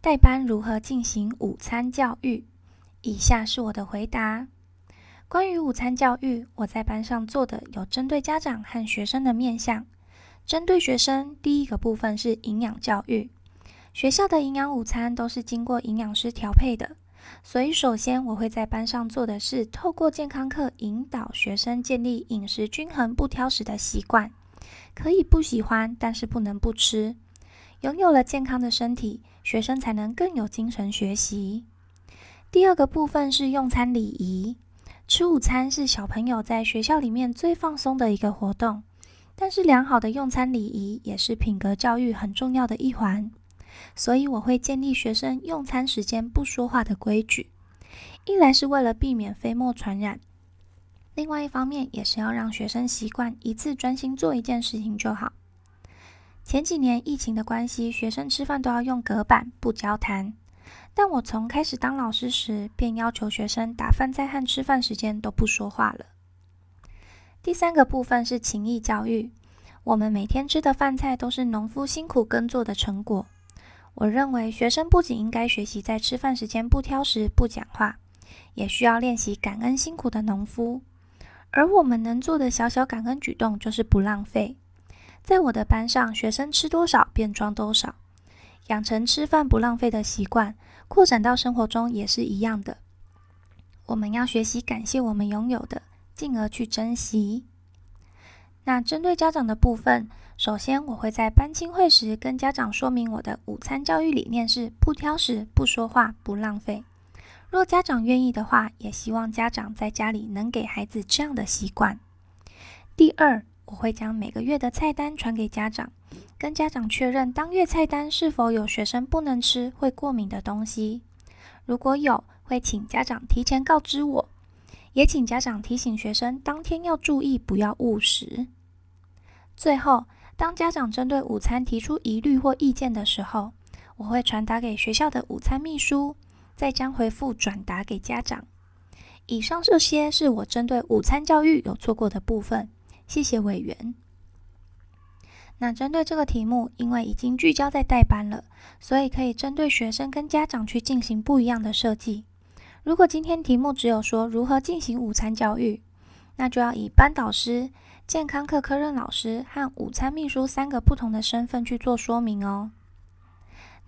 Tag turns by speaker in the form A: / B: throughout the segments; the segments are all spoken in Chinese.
A: 代班如何进行午餐教育？以下是我的回答。关于午餐教育，我在班上做的有针对家长和学生的面向。针对学生，第一个部分是营养教育。学校的营养午餐都是经过营养师调配的，所以首先我会在班上做的是透过健康课引导学生建立饮食均衡、不挑食的习惯。可以不喜欢，但是不能不吃。拥有了健康的身体，学生才能更有精神学习。第二个部分是用餐礼仪。吃午餐是小朋友在学校里面最放松的一个活动，但是良好的用餐礼仪也是品格教育很重要的一环。所以我会建立学生用餐时间不说话的规矩，一来是为了避免飞沫传染，另外一方面也是要让学生习惯一次专心做一件事情就好。前几年疫情的关系，学生吃饭都要用隔板，不交谈。但我从开始当老师时，便要求学生打饭菜和吃饭时间都不说话了。第三个部分是情谊教育。我们每天吃的饭菜都是农夫辛苦耕作的成果。我认为学生不仅应该学习在吃饭时间不挑食、不讲话，也需要练习感恩辛苦的农夫。而我们能做的小小感恩举动，就是不浪费。在我的班上，学生吃多少便装多少，养成吃饭不浪费的习惯，扩展到生活中也是一样的。我们要学习感谢我们拥有的，进而去珍惜。那针对家长的部分，首先我会在班亲会时跟家长说明我的午餐教育理念是不挑食、不说话、不浪费。若家长愿意的话，也希望家长在家里能给孩子这样的习惯。第二。我会将每个月的菜单传给家长，跟家长确认当月菜单是否有学生不能吃、会过敏的东西。如果有，会请家长提前告知我，也请家长提醒学生当天要注意不要误食。最后，当家长针对午餐提出疑虑或意见的时候，我会传达给学校的午餐秘书，再将回复转达给家长。以上这些是我针对午餐教育有做过的部分。谢谢委员。那针对这个题目，因为已经聚焦在代班了，所以可以针对学生跟家长去进行不一样的设计。如果今天题目只有说如何进行午餐教育，那就要以班导师、健康课科任老师和午餐秘书三个不同的身份去做说明哦。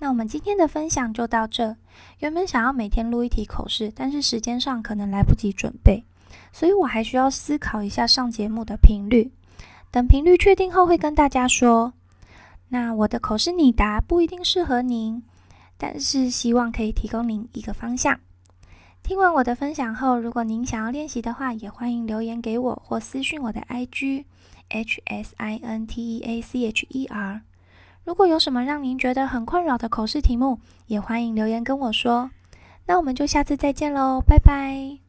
A: 那我们今天的分享就到这。原本想要每天录一题口试，但是时间上可能来不及准备。所以我还需要思考一下上节目的频率，等频率确定后会跟大家说。那我的口试拟答不一定适合您，但是希望可以提供您一个方向。听完我的分享后，如果您想要练习的话，也欢迎留言给我或私讯我的 IG H S I N T E A C H E R。如果有什么让您觉得很困扰的口试题目，也欢迎留言跟我说。那我们就下次再见喽，拜拜。